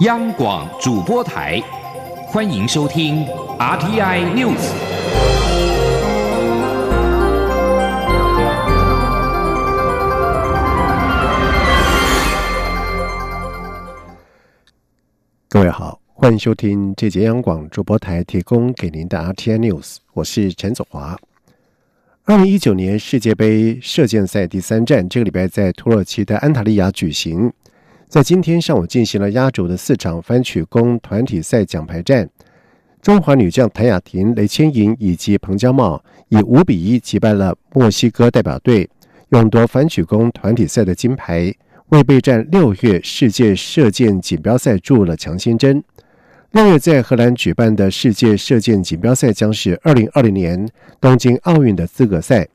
央广主播台，欢迎收听 RTI News。各位好，欢迎收听这节央广主播台提供给您的 RTI News，我是陈祖华。二零一九年世界杯射箭赛第三站，这个礼拜在土耳其的安塔利亚举行。在今天上午进行了压轴的四场翻曲弓团体赛奖牌战，中华女将谭雅婷、雷千莹以及彭佳茂以五比一击败了墨西哥代表队，勇夺反曲弓团体赛的金牌，为备战六月世界射箭锦标赛注入了强心针。六月在荷兰举办的世界射箭锦标赛将是二零二零年东京奥运的资格赛，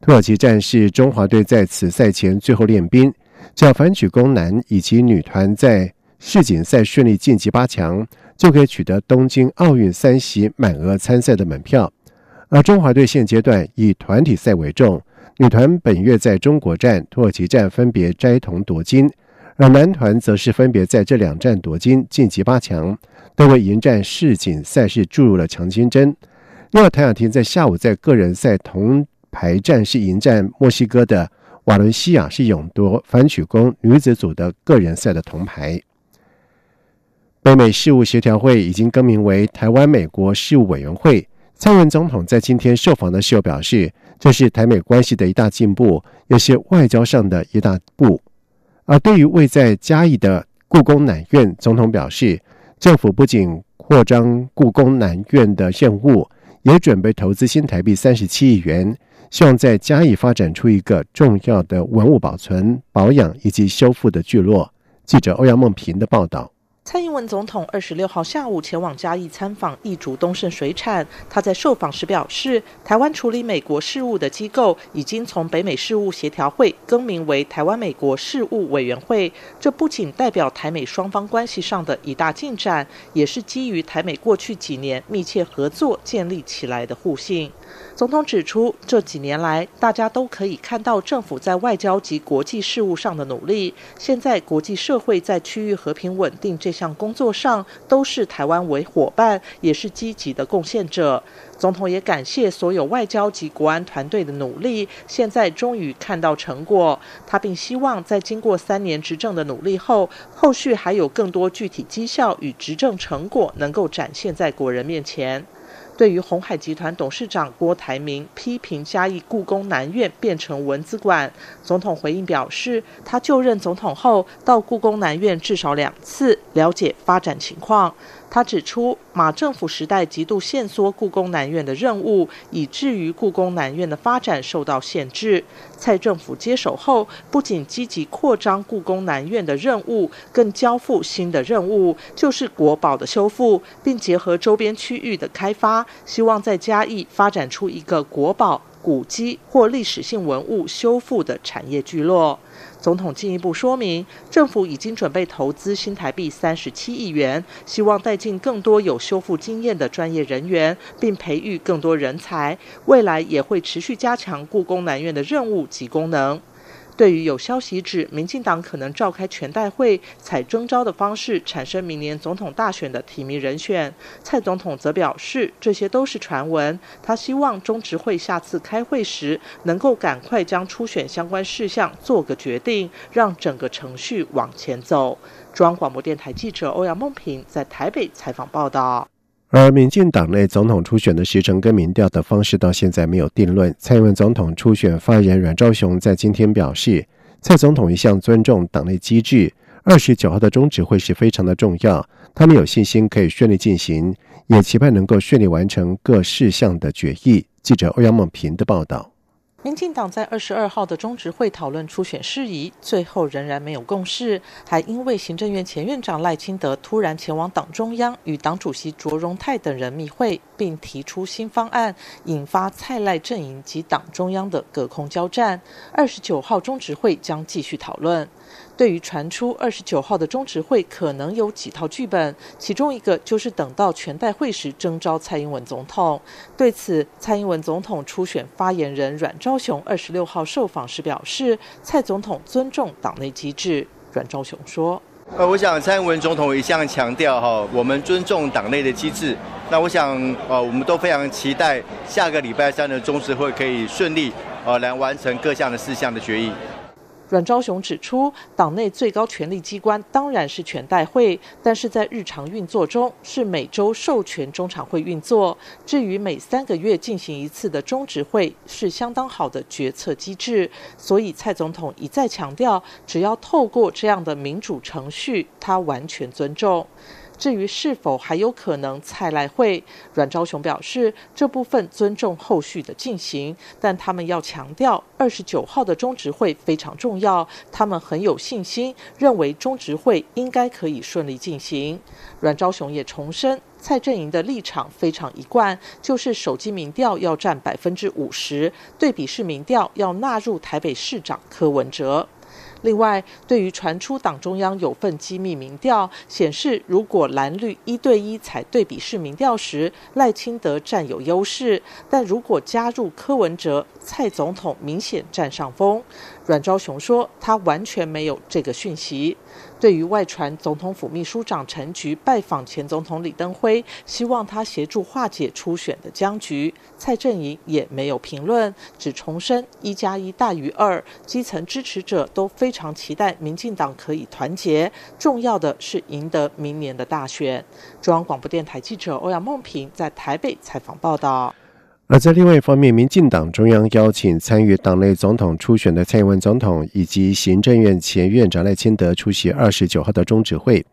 土耳其站是中华队在此赛前最后练兵。只要反曲弓男以及女团在世锦赛顺利晋级八强，就可以取得东京奥运三席满额参赛的门票。而中华队现阶段以团体赛为重，女团本月在中国站、土耳其站分别摘铜夺金，而男团则是分别在这两站夺金晋级八强，都为迎战世锦赛事注入了强心针。另外，谭雅婷在下午在个人赛铜牌战是迎战墨西哥的。瓦伦西亚是勇夺反曲弓女子组的个人赛的铜牌。北美事务协调会已经更名为台湾美国事务委员会。蔡文总统在今天受访的时候表示，这是台美关系的一大进步，也是外交上的一大步。而对于位在嘉义的故宫南院，总统表示，政府不仅扩张故宫南院的任务，也准备投资新台币三十七亿元。希望在嘉义发展出一个重要的文物保存、保养以及修复的聚落。记者欧阳梦平的报道。蔡英文总统二十六号下午前往嘉义参访义竹东盛水产。他在受访时表示，台湾处理美国事务的机构已经从北美事务协调会更名为台湾美国事务委员会。这不仅代表台美双方关系上的一大进展，也是基于台美过去几年密切合作建立起来的互信。总统指出，这几年来，大家都可以看到政府在外交及国际事务上的努力。现在，国际社会在区域和平稳定这项工作上，都是台湾为伙伴，也是积极的贡献者。总统也感谢所有外交及国安团队的努力，现在终于看到成果。他并希望，在经过三年执政的努力后，后续还有更多具体绩效与执政成果能够展现在国人面前。对于红海集团董事长郭台铭批评嘉义故宫南院变成文字馆，总统回应表示，他就任总统后到故宫南院至少两次，了解发展情况。他指出，马政府时代极度限缩故宫南院的任务，以至于故宫南院的发展受到限制。蔡政府接手后，不仅积极扩张故宫南院的任务，更交付新的任务，就是国宝的修复，并结合周边区域的开发，希望在嘉义发展出一个国宝、古迹或历史性文物修复的产业聚落。总统进一步说明，政府已经准备投资新台币三十七亿元，希望带进更多有修复经验的专业人员，并培育更多人才。未来也会持续加强故宫南院的任务及功能。对于有消息指民进党可能召开全代会，采征召的方式产生明年总统大选的提名人选，蔡总统则表示这些都是传闻。他希望中执会下次开会时能够赶快将初选相关事项做个决定，让整个程序往前走。中央广播电台记者欧阳梦平在台北采访报道。而民进党内总统初选的时程跟民调的方式到现在没有定论。蔡英文总统初选发言人阮兆雄在今天表示，蔡总统一向尊重党内机制，二十九号的中指会是非常的重要，他们有信心可以顺利进行，也期盼能够顺利完成各事项的决议。记者欧阳梦平的报道。民进党在二十二号的中执会讨论初选事宜，最后仍然没有共识，还因为行政院前院长赖清德突然前往党中央与党主席卓荣泰等人密会，并提出新方案，引发蔡赖阵营及党中央的隔空交战。二十九号中执会将继续讨论。对于传出二十九号的中执会可能有几套剧本，其中一个就是等到全代会时征召蔡英文总统。对此，蔡英文总统初选发言人阮昭雄二十六号受访时表示，蔡总统尊重党内机制。阮昭雄说。呃，我想蔡英文总统一向强调哈，我们尊重党内的机制。那我想，呃，我们都非常期待下个礼拜三的中执会可以顺利呃来完成各项的事项的决议。阮昭雄指出，党内最高权力机关当然是全代会，但是在日常运作中是每周授权中常会运作。至于每三个月进行一次的中执会，是相当好的决策机制。所以蔡总统一再强调，只要透过这样的民主程序，他完全尊重。至于是否还有可能蔡来会，阮昭雄表示，这部分尊重后续的进行，但他们要强调，二十九号的中执会非常重要，他们很有信心，认为中执会应该可以顺利进行。阮昭雄也重申，蔡阵营的立场非常一贯，就是手机民调要占百分之五十，对比式民调要纳入台北市长柯文哲。另外，对于传出党中央有份机密民调显示，如果蓝绿一对一采对比式民调时，赖清德占有优势；但如果加入柯文哲，蔡总统明显占上风。阮昭雄说，他完全没有这个讯息。对于外传总统府秘书长陈菊拜访前总统李登辉，希望他协助化解初选的僵局，蔡正营也没有评论，只重申一加一大于二。基层支持者都非常期待民进党可以团结，重要的是赢得明年的大选。中央广播电台记者欧阳梦平在台北采访报道。而在另外一方面，民进党中央邀请参与党内总统初选的蔡英文总统以及行政院前院长赖清德出席二十九号的中指会。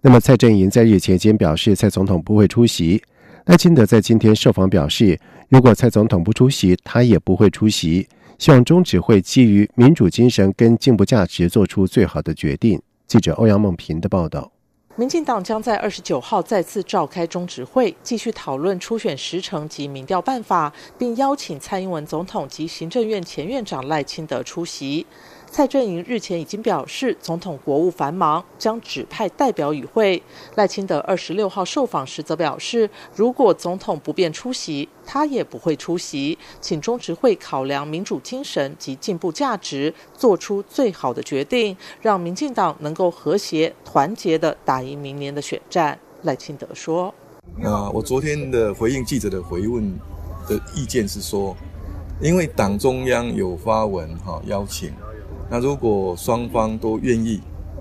那么，蔡正营在日前间表示，蔡总统不会出席。赖清德在今天受访表示，如果蔡总统不出席，他也不会出席。希望中指会基于民主精神跟进步价值，做出最好的决定。记者欧阳梦平的报道。民进党将在二十九号再次召开中执会，继续讨论初选时程及民调办法，并邀请蔡英文总统及行政院前院长赖清德出席。蔡正营日前已经表示，总统国务繁忙，将指派代表与会。赖清德二十六号受访时则表示，如果总统不便出席，他也不会出席，请中执会考量民主精神及进步价值，做出最好的决定，让民进党能够和谐团结的打赢明年的选战。赖清德说：“啊，我昨天的回应记者的回问的意见是说，因为党中央有发文哈邀请。”那如果双方都愿意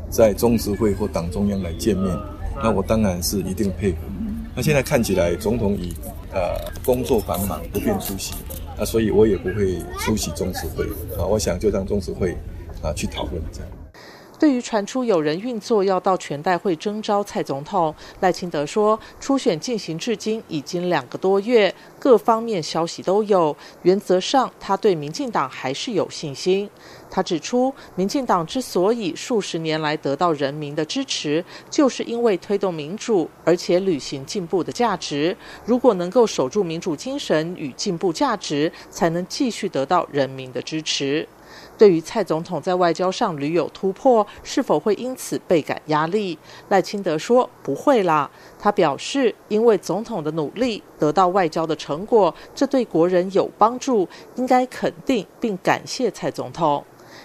在中执会或党中央来见面，那我当然是一定配合。那现在看起来总统已呃工作繁忙不便出席，那所以我也不会出席中执会啊。我想就让中执会啊去讨论这样。对于传出有人运作要到全代会征召蔡总统，赖清德说，初选进行至今已经两个多月，各方面消息都有，原则上他对民进党还是有信心。他指出，民进党之所以数十年来得到人民的支持，就是因为推动民主，而且履行进步的价值。如果能够守住民主精神与进步价值，才能继续得到人民的支持。对于蔡总统在外交上屡有突破，是否会因此倍感压力？赖清德说不会啦。他表示，因为总统的努力得到外交的成果，这对国人有帮助，应该肯定并感谢蔡总统。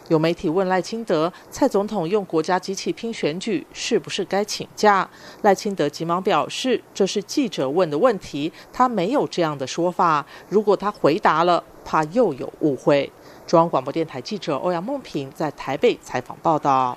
有媒体问赖清德，蔡总统用国家机器拼选举，是不是该请假？赖清德急忙表示，这是记者问的问题，他没有这样的说法。如果他回答了，怕又有误会。中央广播电台记者欧阳梦平在台北采访报道。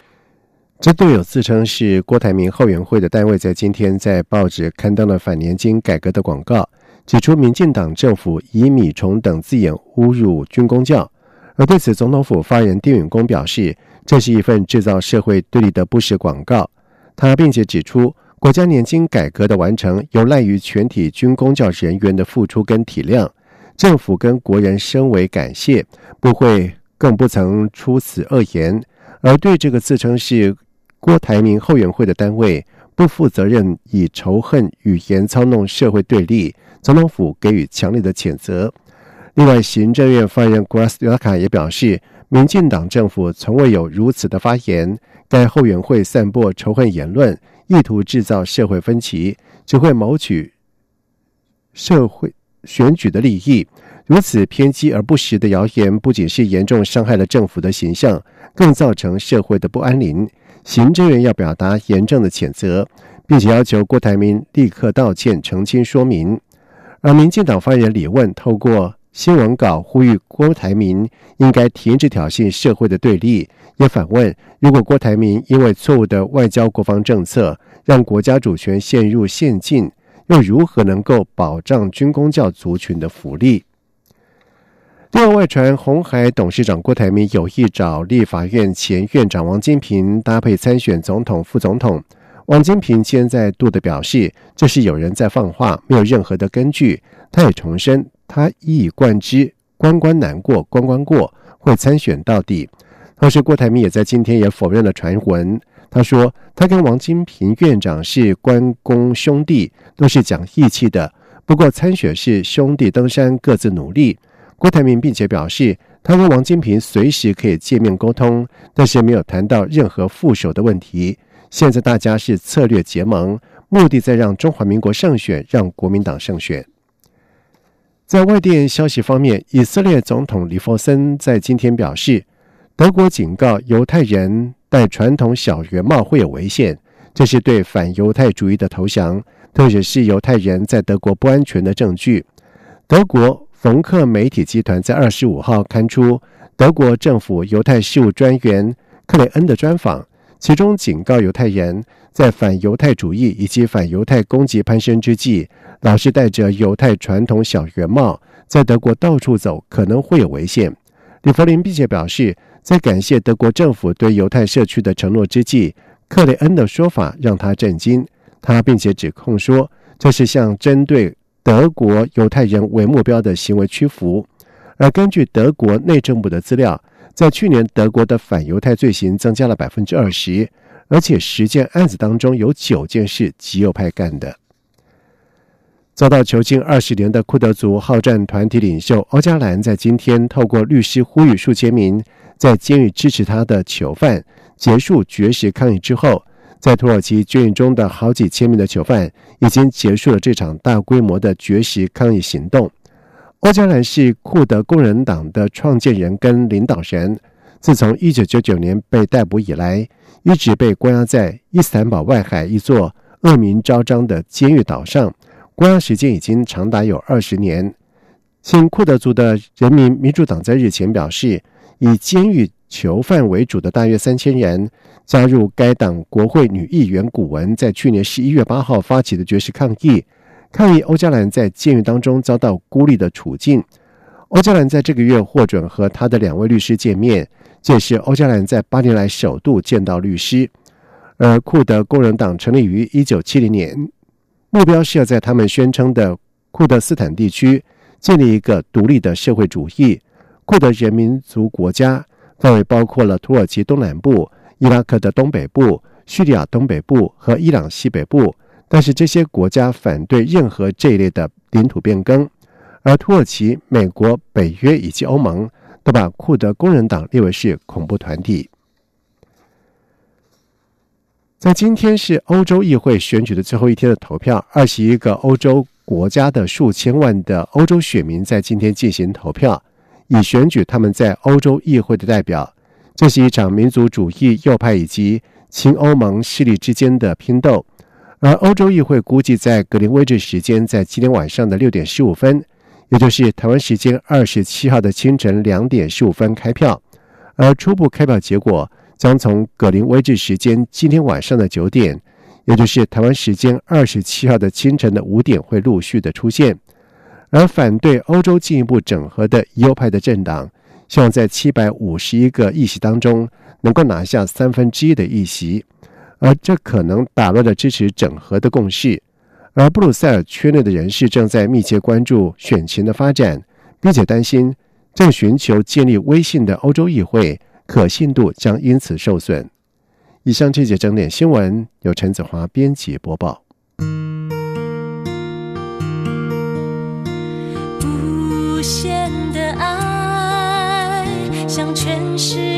针对有自称是郭台铭后援会的单位，在今天在报纸刊登了反年金改革的广告，指出民进党政府以米虫等字眼侮辱军工教。而对此，总统府发言人丁允恭表示，这是一份制造社会对立的不实广告。他并且指出，国家年金改革的完成，有赖于全体军工教人员的付出跟体谅。政府跟国人深为感谢，不会更不曾出此恶言。而对这个自称是郭台铭后援会的单位不负责任，以仇恨语言操弄社会对立，总统府给予强烈的谴责。另外，行政院发言人 Grass l a k a 也表示，民进党政府从未有如此的发言，该后援会散播仇恨言论，意图制造社会分歧，只会谋取社会。选举的利益，如此偏激而不实的谣言，不仅是严重伤害了政府的形象，更造成社会的不安宁。行政院要表达严正的谴责，并且要求郭台铭立刻道歉澄清说明。而民进党发言人李问透过新闻稿呼吁郭台铭应该停止挑衅社会的对立，也反问：如果郭台铭因为错误的外交国防政策让国家主权陷入陷境，又如何能够保障军工教族群的福利？另外，外传红海董事长郭台铭有意找立法院前院长王金平搭配参选总统、副总统。王金平现在度的表示，这是有人在放话，没有任何的根据。他也重申，他一以贯之，关关难过关关过，会参选到底。同时，郭台铭也在今天也否认了传闻。他说，他跟王金平院长是关公兄弟，都是讲义气的。不过，参选是兄弟登山，各自努力。郭台铭并且表示，他跟王金平随时可以见面沟通，但是没有谈到任何副手的问题。现在大家是策略结盟，目的在让中华民国胜选，让国民党胜选。在外电消息方面，以色列总统里弗森在今天表示，德国警告犹太人戴传统小圆帽会有危险，这是对反犹太主义的投降，特别是犹太人在德国不安全的证据。德国。冯克媒体集团在二十五号刊出德国政府犹太事务专员克雷恩的专访，其中警告犹太人，在反犹太主义以及反犹太攻击攀升之际，老是戴着犹太传统小圆帽，在德国到处走可能会有危险。李弗林并且表示，在感谢德国政府对犹太社区的承诺之际，克雷恩的说法让他震惊。他并且指控说，这是向针对。德国犹太人为目标的行为屈服，而根据德国内政部的资料，在去年德国的反犹太罪行增加了百分之二十，而且十件案子当中有九件是极右派干的。遭到囚禁二十年的库德族好战团体领袖欧加兰，在今天透过律师呼吁数千名在监狱支持他的囚犯结束绝食抗议之后。在土耳其监狱中的好几千名的囚犯已经结束了这场大规模的绝食抗议行动。欧加兰是库德工人党的创建人跟领导人，自从1999年被逮捕以来，一直被关押在伊斯坦堡外海一座恶名昭彰的监狱岛上，关押时间已经长达有二十年。新库德族的人民民主党在日前表示，以监狱囚犯为主的大约三千人。加入该党国会女议员古文在去年十一月八号发起的绝食抗议，抗议欧加兰在监狱当中遭到孤立的处境。欧加兰在这个月获准和他的两位律师见面，这是欧加兰在八年来首度见到律师。而库德工人党成立于一九七零年，目标是要在他们宣称的库德斯坦地区建立一个独立的社会主义库德人民族国家，范围包括了土耳其东南部。伊拉克的东北部、叙利亚东北部和伊朗西北部，但是这些国家反对任何这一类的领土变更，而土耳其、美国、北约以及欧盟都把库德工人党列为是恐怖团体。在今天是欧洲议会选举的最后一天的投票，二十一个欧洲国家的数千万的欧洲选民在今天进行投票，以选举他们在欧洲议会的代表。这是一场民族主义右派以及亲欧盟势力之间的拼斗，而欧洲议会估计在格林威治时间在今天晚上的六点十五分，也就是台湾时间二十七号的清晨两点十五分开票，而初步开票结果将从格林威治时间今天晚上的九点，也就是台湾时间二十七号的清晨的五点会陆续的出现，而反对欧洲进一步整合的右派的政党。希望在七百五十一个议席当中能够拿下三分之一的议席，而这可能打乱了支持整合的共识。而布鲁塞尔圈内的人士正在密切关注选情的发展，并且担心正寻求建立威信的欧洲议会可信度将因此受损。以上这节整点新闻由陈子华编辑播报。无限的爱。向全世